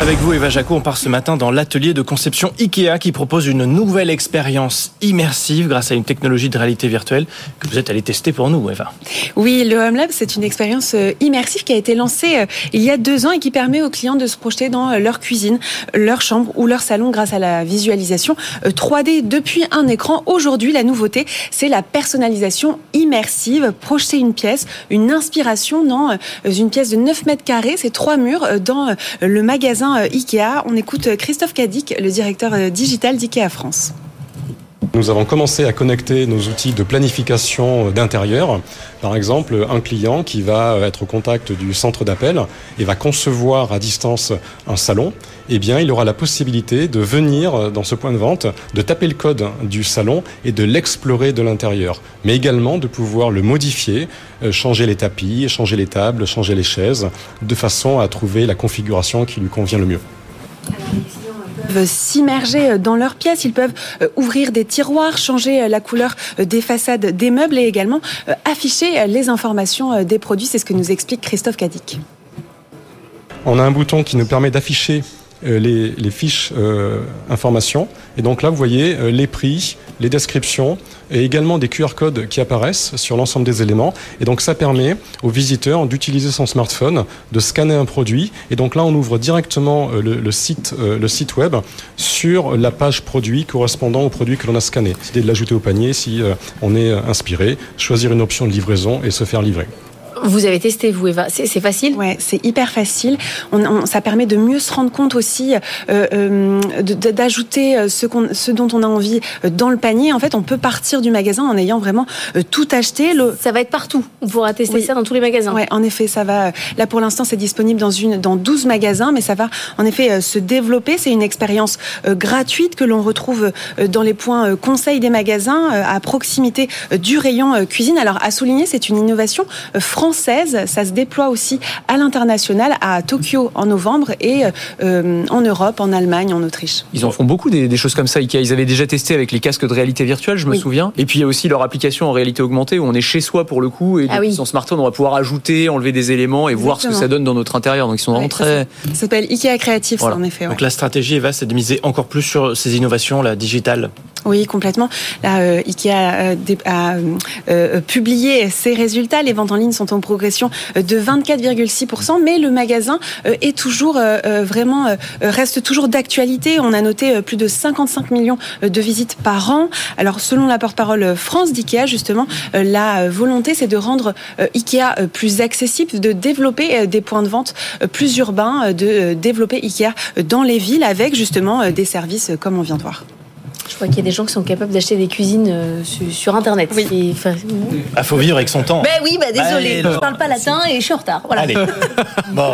Avec vous, Eva Jaco, on part ce matin dans l'atelier de conception IKEA qui propose une nouvelle expérience immersive grâce à une technologie de réalité virtuelle que vous êtes allé tester pour nous, Eva. Oui, le Home Lab, c'est une expérience euh, immersive qui a été lancée euh, il y a deux ans et qui permet aux clients de se projeter dans euh, leur cuisine, leur chambre ou leur salon grâce à la visualisation 3D depuis un écran. Aujourd'hui, la nouveauté, c'est la personnalisation immersive. Projeter une pièce, une inspiration dans une pièce de 9 mètres carrés, c'est trois murs dans le magasin euh, IKEA. On écoute euh, Christophe Cadic, le directeur euh, digital d'IKEA France. Nous avons commencé à connecter nos outils de planification d'intérieur. Par exemple, un client qui va être au contact du centre d'appel et va concevoir à distance un salon, eh bien, il aura la possibilité de venir dans ce point de vente, de taper le code du salon et de l'explorer de l'intérieur, mais également de pouvoir le modifier, changer les tapis, changer les tables, changer les chaises, de façon à trouver la configuration qui lui convient le mieux peuvent s'immerger dans leur pièce, ils peuvent euh, ouvrir des tiroirs, changer euh, la couleur euh, des façades des meubles et également afficher les informations des produits. C'est ce que nous explique Christophe Cadic. On a un bouton qui nous permet d'afficher euh, les, fiches euh, informations. Et donc là, vous voyez euh, les prix, les descriptions et également des QR codes qui apparaissent sur l'ensemble des éléments. Et donc ça permet aux visiteurs d'utiliser son smartphone, de scanner un produit. Et donc là, on ouvre directement le, site, le site web sur la page produit correspondant au produit que l'on a scanné. C'est de l'ajouter au panier si on est inspiré, choisir une option de livraison et se faire livrer. Vous avez testé, vous, Eva. C'est facile Ouais, c'est hyper facile. On, ça permet de mieux se rendre compte aussi, euh, euh d'ajouter euh, ce, ce, dont on a envie dans le panier. En fait, on peut partir du magasin en ayant vraiment tout acheté. Le... Ça va être partout. On pourra tester ça dans tous les magasins. Ouais, en effet, ça va. Là, pour l'instant, c'est disponible dans, une, dans 12 magasins, mais ça va en effet se développer. C'est une expérience gratuite que l'on retrouve dans les points conseils des magasins à proximité du rayon cuisine. Alors, à souligner, c'est une innovation française ça se déploie aussi à l'international, à Tokyo en novembre et euh, en Europe, en Allemagne, en Autriche. Ils en font beaucoup des, choses comme ça, Ils avaient déjà testé avec les casques de réalité virtuelle, je me souviens. Et puis il y a aussi leur application en réalité augmentée où on est chez soi pour le coup et ah son smartphone, on va pouvoir ajouter, enlever des éléments et voir ce que ça donne dans notre intérieur. Donc ils sont vraiment très. Ça s'appelle Ikea Creative, en effet. Donc la stratégie, Eva, c'est de miser encore plus sur ces innovations, la digitale. Oui, complètement. Euh, Ikea a, a euh, publié ses résultats. Les ventes en ligne sont en progression de 24,6%, mais le magasin euh, est toujours vraiment reste toujours d'actualité. On a noté plus de 55 millions de visites par an. Alors, selon la porte-parole France d'Ikea, justement, la volonté c'est de rendre Ikea plus accessible, de développer des points de vente plus urbains, de développer Ikea dans les villes avec justement des services comme on vient de voir. Je crois qu'il y a des gens qui sont capables d'acheter des cuisines euh, sur, Internet. Oui. Il ah, faut vivre avec son temps. Ben oui, bah désolé, je ne parle pas latin et je suis en retard. Voilà. Allez. bon.